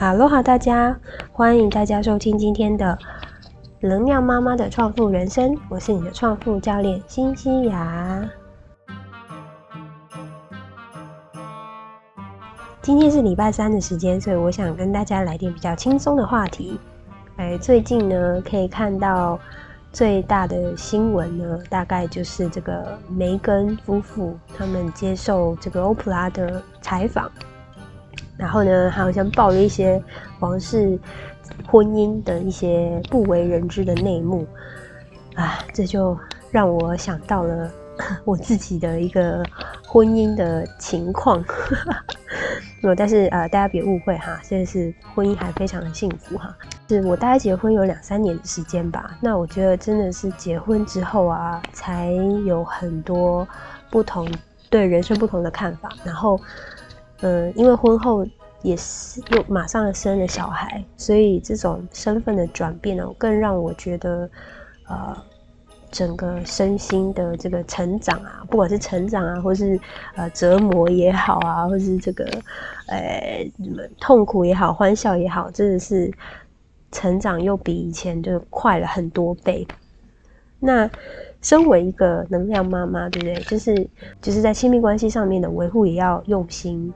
哈喽哈，大家欢迎大家收听今天的能量妈妈的创富人生，我是你的创富教练辛西雅。今天是礼拜三的时间，所以我想跟大家来点比较轻松的话题。哎，最近呢，可以看到最大的新闻呢，大概就是这个梅根夫妇他们接受这个欧普拉的采访。然后呢，好像爆了一些王室婚姻的一些不为人知的内幕啊，这就让我想到了 我自己的一个婚姻的情况。有，但是呃，大家别误会哈，现在是婚姻还非常的幸福哈。是我大概结婚有两三年的时间吧，那我觉得真的是结婚之后啊，才有很多不同对人生不同的看法，然后。嗯，因为婚后也是又马上生了小孩，所以这种身份的转变呢，更让我觉得，呃，整个身心的这个成长啊，不管是成长啊，或是呃折磨也好啊，或是这个呃痛苦也好，欢笑也好，真的是成长又比以前就快了很多倍。那身为一个能量妈妈，对不对？就是就是在亲密关系上面的维护也要用心。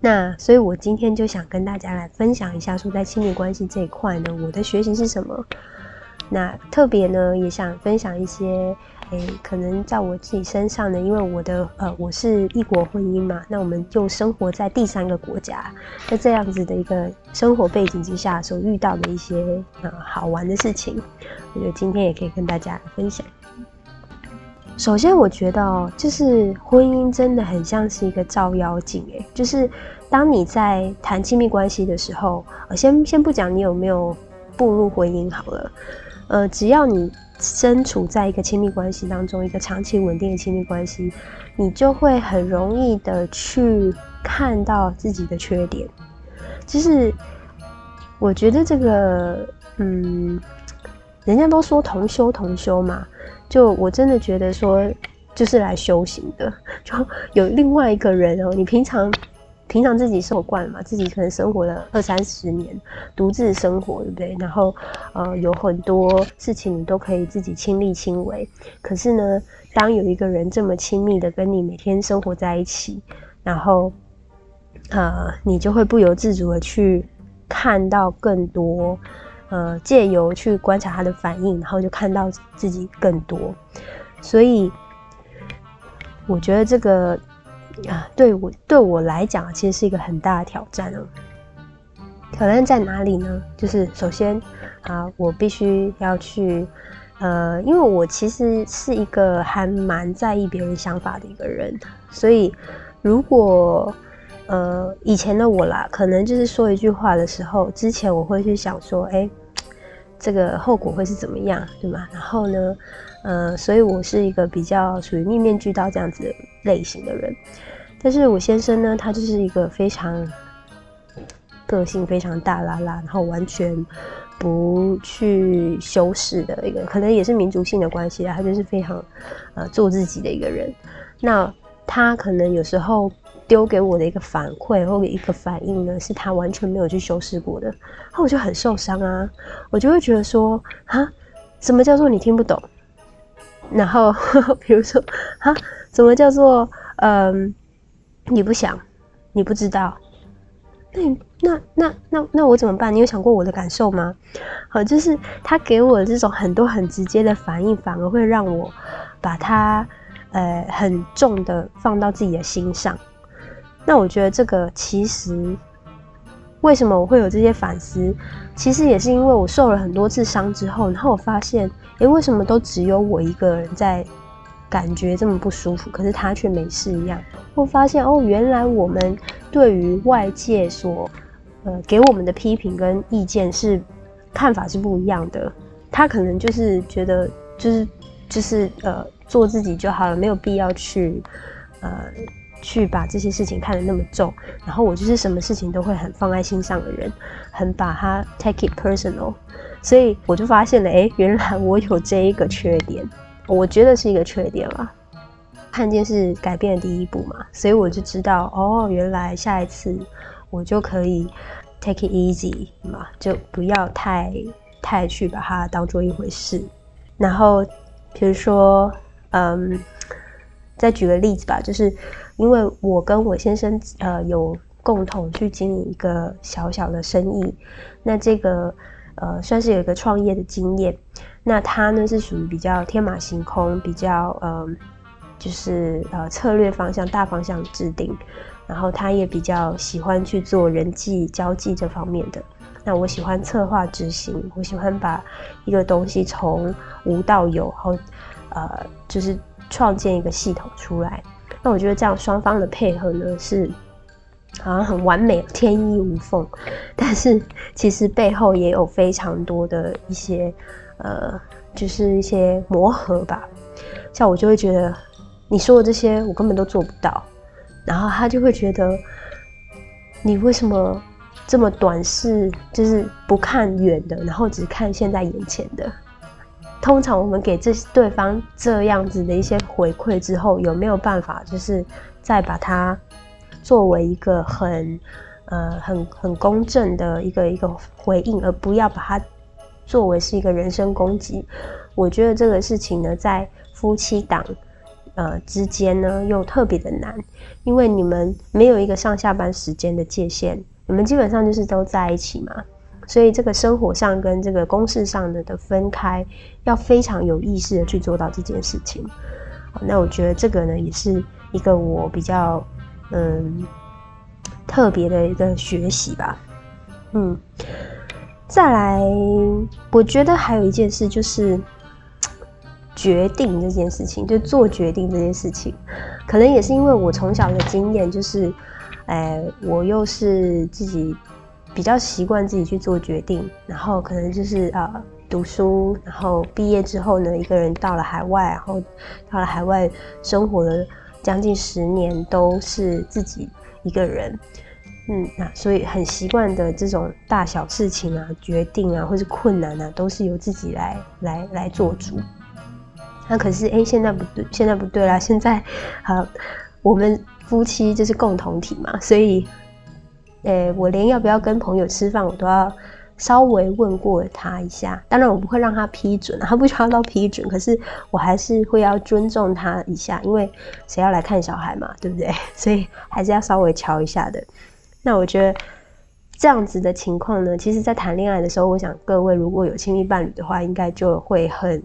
那所以，我今天就想跟大家来分享一下，说在亲密关系这一块呢，我的学习是什么？那特别呢，也想分享一些，诶，可能在我自己身上呢，因为我的呃，我是异国婚姻嘛，那我们就生活在第三个国家，在这样子的一个生活背景之下，所遇到的一些呃好玩的事情，我觉得今天也可以跟大家分享。首先，我觉得就是婚姻真的很像是一个照妖镜，诶，就是当你在谈亲密关系的时候，呃，先先不讲你有没有步入婚姻好了，呃，只要你身处在一个亲密关系当中，一个长期稳定的亲密关系，你就会很容易的去看到自己的缺点。就是我觉得这个，嗯，人家都说同修同修嘛。就我真的觉得说，就是来修行的。就有另外一个人哦，你平常平常自己生活惯了嘛，自己可能生活了二三十年，独自生活，对不对？然后呃，有很多事情你都可以自己亲力亲为。可是呢，当有一个人这么亲密的跟你每天生活在一起，然后呃，你就会不由自主的去看到更多。呃，借由去观察他的反应，然后就看到自己更多，所以我觉得这个啊，对我对我来讲，其实是一个很大的挑战哦。挑战在哪里呢？就是首先啊，我必须要去呃，因为我其实是一个还蛮在意别人想法的一个人，所以如果呃以前的我啦，可能就是说一句话的时候，之前我会去想说，哎。这个后果会是怎么样，对吗？然后呢，呃，所以我是一个比较属于面面俱到这样子类型的人。但是我先生呢，他就是一个非常个性非常大啦啦，然后完全不去修饰的一个，可能也是民族性的关系啊，他就是非常呃做自己的一个人。那他可能有时候。丢给我的一个反馈或者一个反应呢，是他完全没有去修饰过的，那我就很受伤啊，我就会觉得说啊，什么叫做你听不懂？然后 比如说啊，什么叫做嗯，你不想，你不知道？那你那那那那我怎么办？你有想过我的感受吗？好，就是他给我的这种很多很直接的反应，反而会让我把它呃很重的放到自己的心上。那我觉得这个其实，为什么我会有这些反思？其实也是因为我受了很多次伤之后，然后我发现，诶，为什么都只有我一个人在感觉这么不舒服，可是他却没事一样？我发现哦，原来我们对于外界所呃给我们的批评跟意见是看法是不一样的。他可能就是觉得就是就是呃做自己就好了，没有必要去呃。去把这些事情看得那么重，然后我就是什么事情都会很放在心上的人，很把它 take it personal，所以我就发现了，哎，原来我有这一个缺点，我觉得是一个缺点啦。看见是改变的第一步嘛，所以我就知道，哦，原来下一次我就可以 take it easy 嘛，就不要太太去把它当做一回事。然后，比如说，嗯，再举个例子吧，就是因为我跟我先生呃有共同去经营一个小小的生意，那这个呃算是有一个创业的经验。那他呢是属于比较天马行空，比较嗯，就是呃策略方向大方向制定，然后他也比较喜欢去做人际交际这方面的。那我喜欢策划执行，我喜欢把一个东西从无到有，然后呃，就是创建一个系统出来。那我觉得这样双方的配合呢，是好像很完美，天衣无缝。但是其实背后也有非常多的一些呃，就是一些磨合吧。像我就会觉得你说的这些我根本都做不到，然后他就会觉得你为什么？这么短视，就是不看远的，然后只看现在眼前的。通常我们给这对方这样子的一些回馈之后，有没有办法，就是再把它作为一个很呃很很公正的一个一个回应，而不要把它作为是一个人身攻击？我觉得这个事情呢，在夫妻档呃之间呢，又特别的难，因为你们没有一个上下班时间的界限。你们基本上就是都在一起嘛，所以这个生活上跟这个公事上的的分开，要非常有意识的去做到这件事情。那我觉得这个呢，也是一个我比较嗯特别的一个学习吧。嗯，再来，我觉得还有一件事就是决定这件事情，就做决定这件事情，可能也是因为我从小的经验就是。哎，我又是自己比较习惯自己去做决定，然后可能就是呃读书，然后毕业之后呢，一个人到了海外，然后到了海外生活了将近十年，都是自己一个人，嗯，那所以很习惯的这种大小事情啊、决定啊，或是困难啊，都是由自己来来来做主。那可是哎，现在不对，现在不对啦，现在好我们。夫妻就是共同体嘛，所以，诶，我连要不要跟朋友吃饭，我都要稍微问过他一下。当然，我不会让他批准，他不需要到批准，可是我还是会要尊重他一下，因为谁要来看小孩嘛，对不对？所以还是要稍微瞧一下的。那我觉得这样子的情况呢，其实在谈恋爱的时候，我想各位如果有亲密伴侣的话，应该就会很，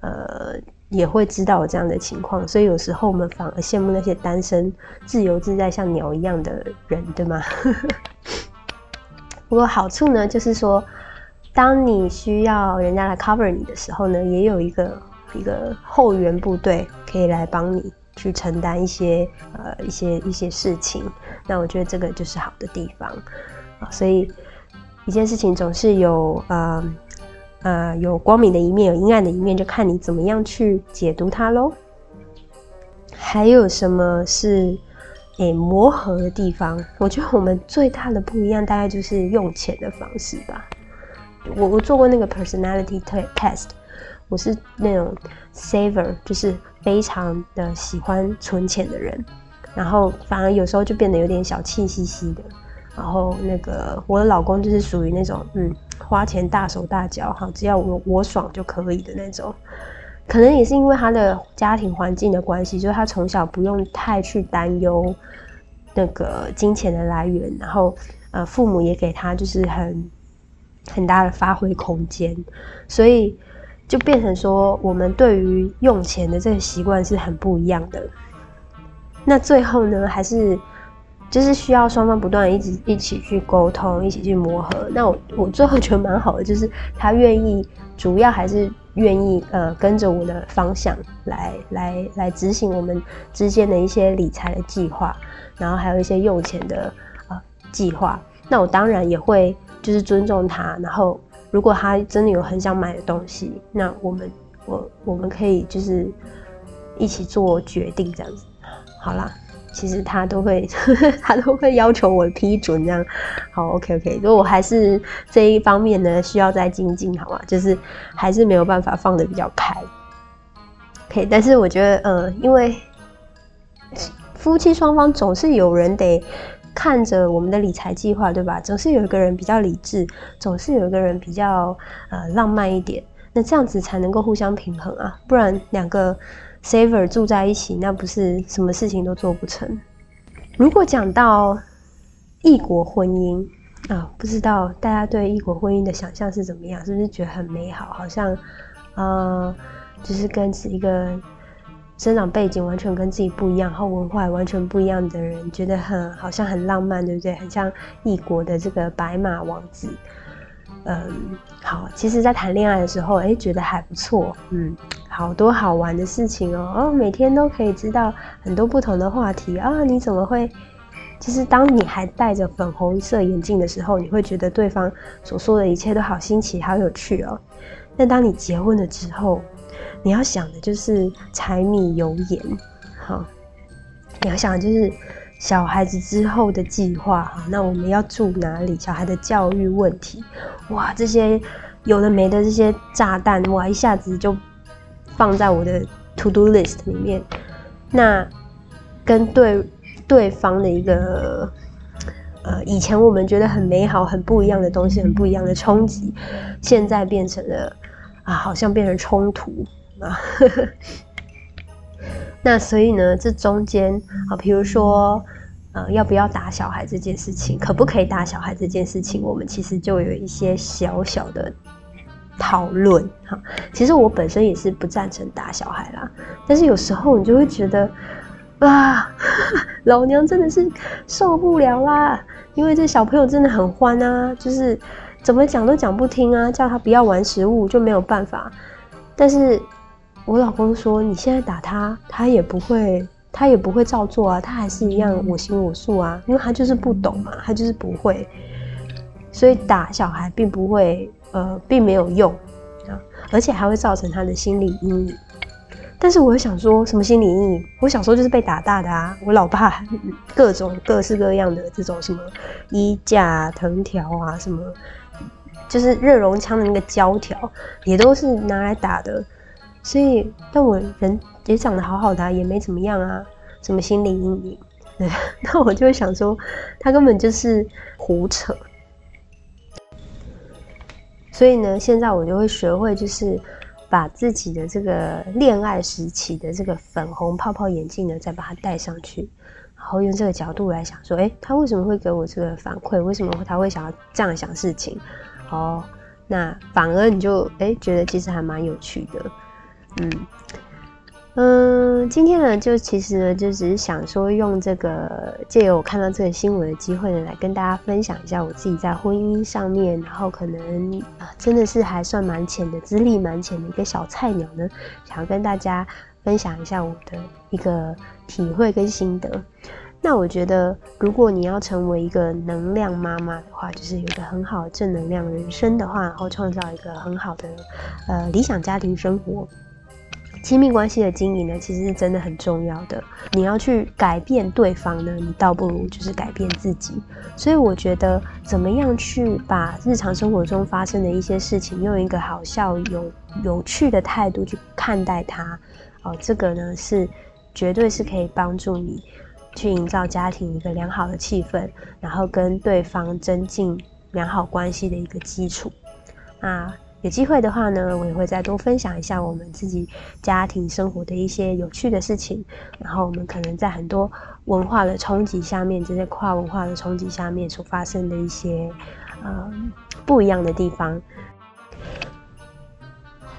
呃。也会知道有这样的情况，所以有时候我们反而羡慕那些单身、自由自在、像鸟一样的人，对吗？不过好处呢，就是说，当你需要人家来 cover 你的时候呢，也有一个一个后援部队可以来帮你去承担一些呃一些一些事情。那我觉得这个就是好的地方啊。所以一件事情总是有呃。呃，有光明的一面，有阴暗的一面，就看你怎么样去解读它喽。还有什么是诶磨合的地方？我觉得我们最大的不一样，大概就是用钱的方式吧。我我做过那个 personality test，我是那种 saver，就是非常的喜欢存钱的人，然后反而有时候就变得有点小气兮兮的。然后那个我的老公就是属于那种嗯。花钱大手大脚哈，只要我我爽就可以的那种。可能也是因为他的家庭环境的关系，就是他从小不用太去担忧那个金钱的来源，然后呃父母也给他就是很很大的发挥空间，所以就变成说我们对于用钱的这个习惯是很不一样的。那最后呢，还是。就是需要双方不断一直一起去沟通，一起去磨合。那我我最后觉得蛮好的，就是他愿意，主要还是愿意呃跟着我的方向来来来执行我们之间的一些理财的计划，然后还有一些用钱的呃计划。那我当然也会就是尊重他，然后如果他真的有很想买的东西，那我们我我们可以就是一起做决定这样子。好啦。其实他都会，他都会要求我批准这样。好，OK OK。如果我还是这一方面呢，需要再精进，好吗？就是还是没有办法放的比较开。OK，但是我觉得，呃，因为夫妻双方总是有人得看着我们的理财计划，对吧？总是有一个人比较理智，总是有一个人比较呃浪漫一点，那这样子才能够互相平衡啊，不然两个 saver 住在一起，那不是什么事情都做不成。如果讲到异国婚姻啊，不知道大家对异国婚姻的想象是怎么样？是不是觉得很美好？好像呃，就是跟一个。生长背景完全跟自己不一样，然后文化完全不一样的人，觉得很好像很浪漫，对不对？很像异国的这个白马王子。嗯，好，其实，在谈恋爱的时候，哎，觉得还不错。嗯，好多好玩的事情哦，哦，每天都可以知道很多不同的话题啊。你怎么会？其实，当你还戴着粉红色眼镜的时候，你会觉得对方所说的一切都好新奇、好有趣哦。但当你结婚了之后，你要想的就是柴米油盐，好，你要想的就是小孩子之后的计划，哈，那我们要住哪里？小孩的教育问题，哇，这些有的没的这些炸弹，哇，一下子就放在我的 to do list 里面。那跟对对方的一个呃，以前我们觉得很美好、很不一样的东西，很不一样的冲击，现在变成了啊，好像变成冲突。啊，那所以呢，这中间啊，比如说，呃，要不要打小孩这件事情，可不可以打小孩这件事情，我们其实就有一些小小的讨论哈。其实我本身也是不赞成打小孩啦，但是有时候你就会觉得，啊，老娘真的是受不了啦，因为这小朋友真的很欢啊，就是怎么讲都讲不听啊，叫他不要玩食物就没有办法，但是。我老公说：“你现在打他，他也不会，他也不会照做啊，他还是一样我行我素啊，因为他就是不懂嘛，他就是不会，所以打小孩并不会，呃，并没有用啊，而且还会造成他的心理阴影。但是我想说什么心理阴影？我小时候就是被打大的啊，我老爸 各种各式各样的这种什么衣架、藤条啊，什么就是热熔枪的那个胶条，也都是拿来打的。”所以，但我人也长得好好的，也没怎么样啊，什么心理阴影？那我就想说，他根本就是胡扯。所以呢，现在我就会学会，就是把自己的这个恋爱时期的这个粉红泡泡眼镜呢，再把它戴上去，然后用这个角度来想说，哎，他为什么会给我这个反馈？为什么他会想要这样想事情？哦，那反而你就哎觉得其实还蛮有趣的。嗯，今天呢，就其实呢，就只是想说，用这个借由我看到这个新闻的机会呢，来跟大家分享一下我自己在婚姻上面，然后可能啊，真的是还算蛮浅的，资历蛮浅的一个小菜鸟呢，想要跟大家分享一下我的一个体会跟心得。那我觉得，如果你要成为一个能量妈妈的话，就是有一个很好的正能量人生的话，然后创造一个很好的呃理想家庭生活。亲密关系的经营呢，其实是真的很重要的。你要去改变对方呢，你倒不如就是改变自己。所以我觉得，怎么样去把日常生活中发生的一些事情，用一个好笑、有有趣的态度去看待它，哦，这个呢是绝对是可以帮助你去营造家庭一个良好的气氛，然后跟对方增进良好关系的一个基础。啊。有机会的话呢，我也会再多分享一下我们自己家庭生活的一些有趣的事情。然后我们可能在很多文化的冲击下面，这些跨文化的冲击下面所发生的一些呃不一样的地方。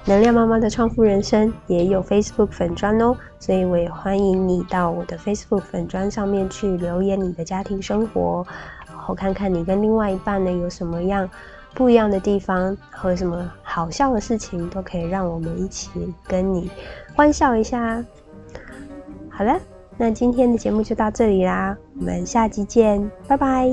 能量妈妈的创富人生也有 Facebook 粉砖哦，所以我也欢迎你到我的 Facebook 粉砖上面去留言你的家庭生活，然后看看你跟另外一半呢有什么样。不一样的地方和什么好笑的事情，都可以让我们一起跟你欢笑一下。好了，那今天的节目就到这里啦，我们下期见，拜拜。